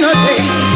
noche.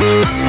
Thank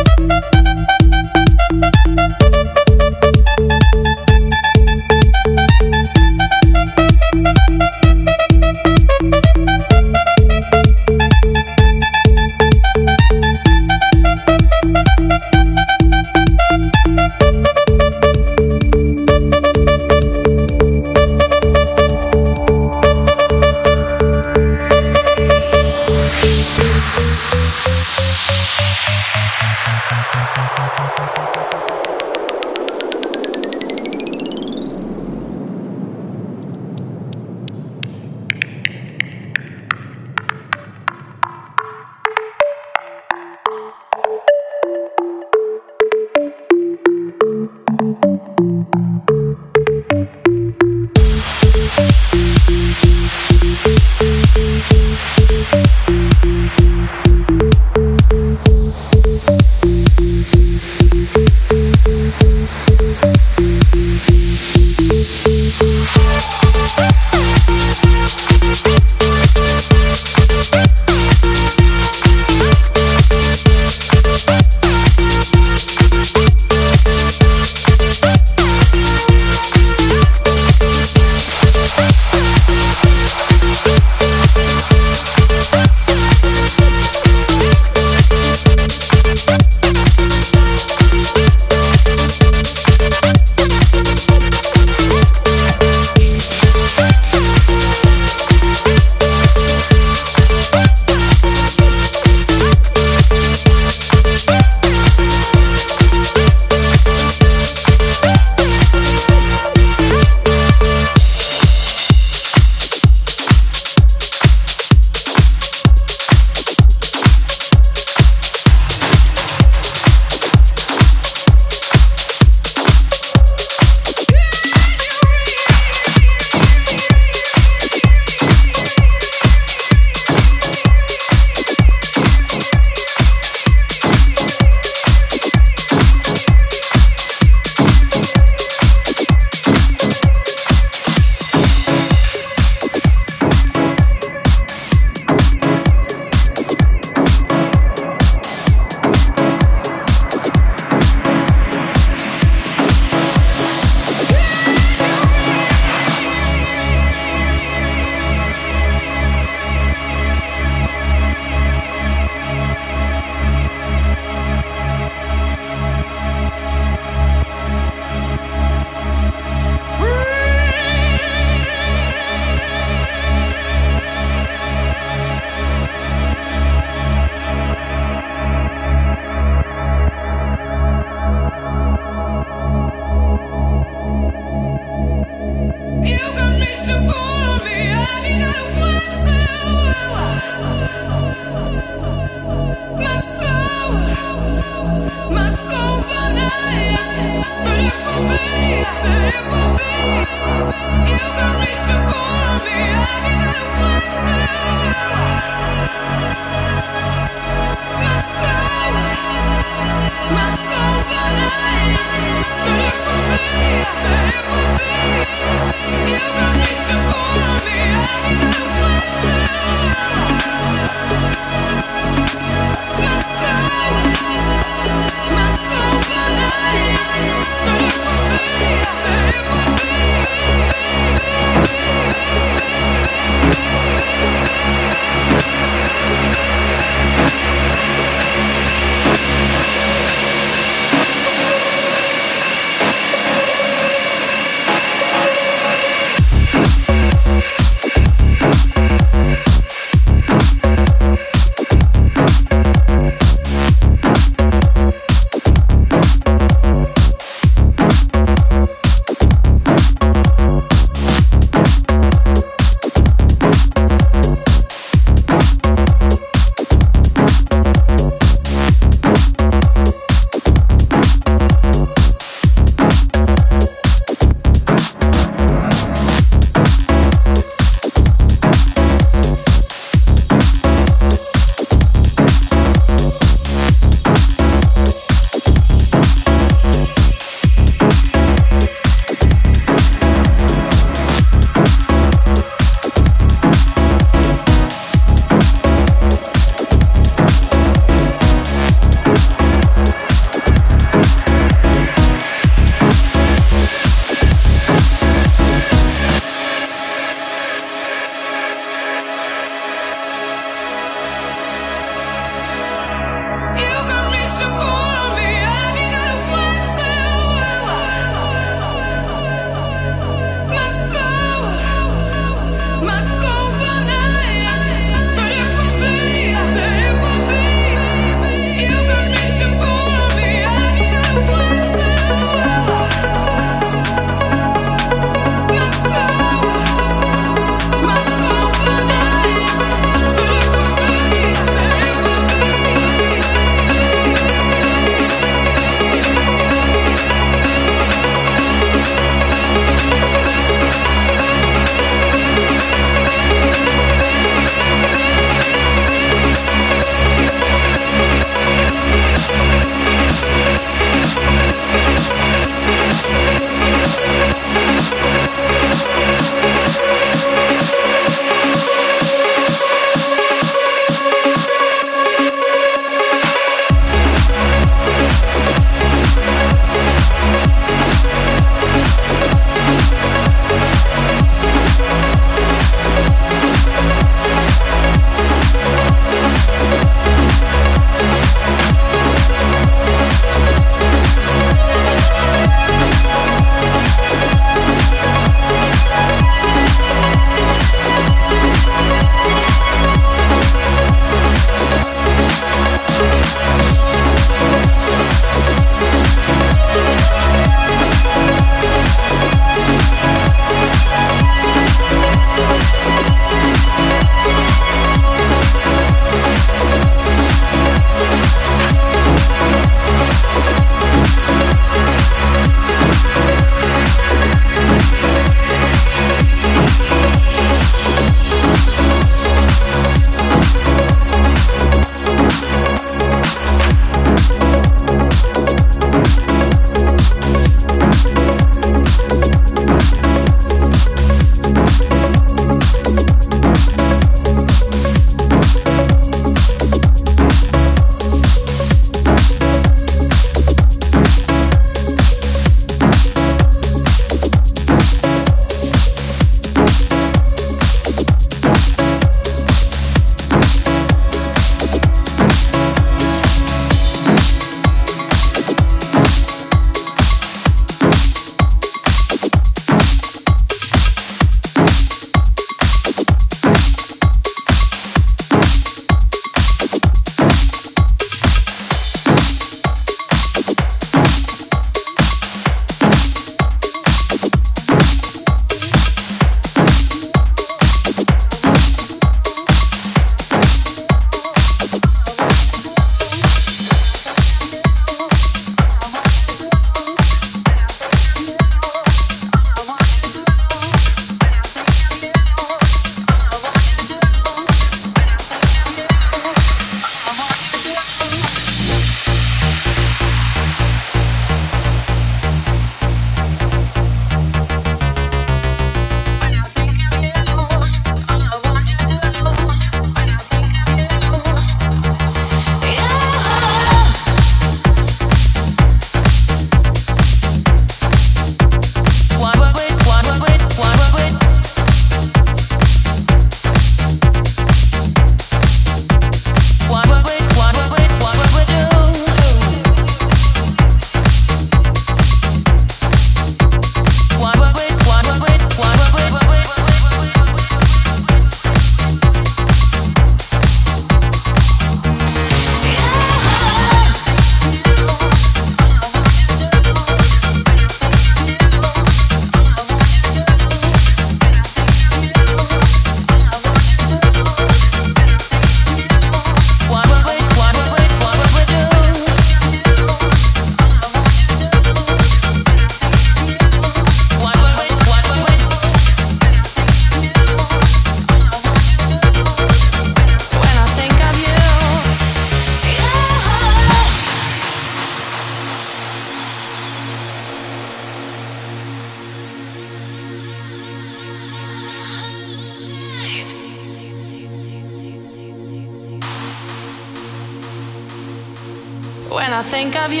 You,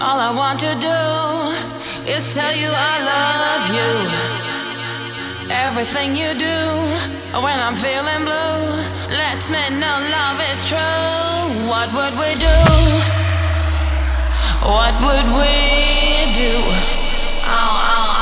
all I want to do is tell you I love you. Everything you do when I'm feeling blue lets me know love is true. What would we do? What would we do? Oh, oh.